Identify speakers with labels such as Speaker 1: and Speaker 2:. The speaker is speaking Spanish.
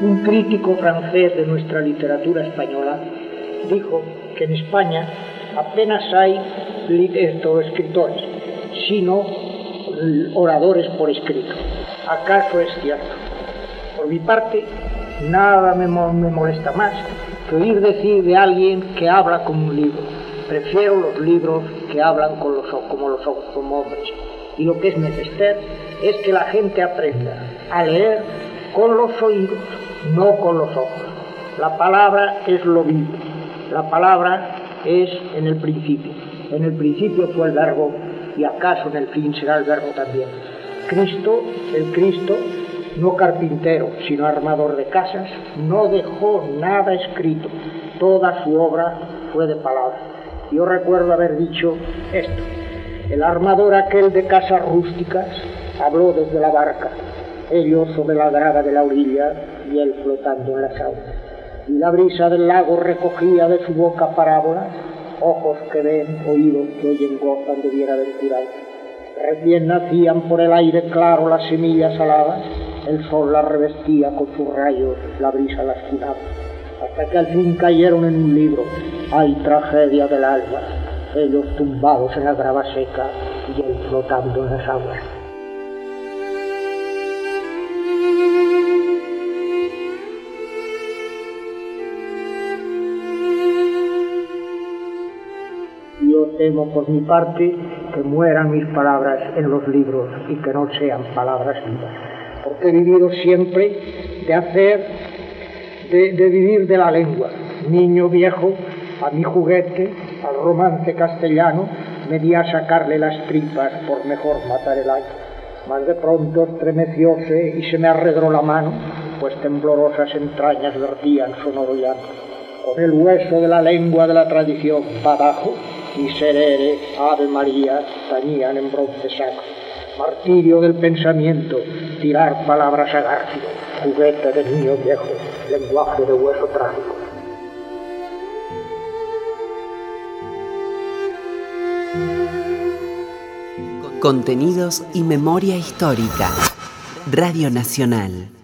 Speaker 1: Un crítico francés de nuestra literatura española dijo que en España apenas hay escritores, sino oradores por escrito. ¿Acaso es cierto? Por mi parte, nada me, molesta más que oír decir de alguien que habla como un libro. Prefiero los libros que hablan con los, como los como hombres. Y lo que es necesario es que la gente aprenda a leer con los oídos, no con los ojos. La palabra es lo vivo. La palabra es en el principio. En el principio fue el verbo y acaso en el fin será el verbo también. Cristo, el Cristo, no carpintero, sino armador de casas, no dejó nada escrito. Toda su obra fue de palabra. Yo recuerdo haber dicho esto. El armador aquel de casas rústicas habló desde la barca, ellos sobre la grada de la orilla y él flotando en las aguas. Y la brisa del lago recogía de su boca parábolas, ojos que ven, oídos que oyen gozan de bienaventuranza. Recién nacían por el aire claro las semillas aladas, el sol las revestía con sus rayos, la brisa las curaba, hasta que al fin cayeron en un libro. Hay tragedia del alma, ellos tumbados en la grava seca y él flotando en las aguas. Temo por mi parte que mueran mis palabras en los libros y que no sean palabras vivas, porque he vivido siempre de hacer, de, vivir de la lengua, niño viejo, a mi juguete, al romance castellano, me di a sacarle las tripas por mejor matar el aire. Mas de pronto estremecióse y se me arredró la mano, pues temblorosas entrañas vertían sonoro llanto. Con el hueso de la lengua de la tradición para Miserere, Ave María, tañían en bronce sacro. Martirio del pensamiento, tirar palabras a Garfield, juguete de niño viejo, lenguaje de hueso trágico.
Speaker 2: Contenidos y memoria histórica. Radio Nacional.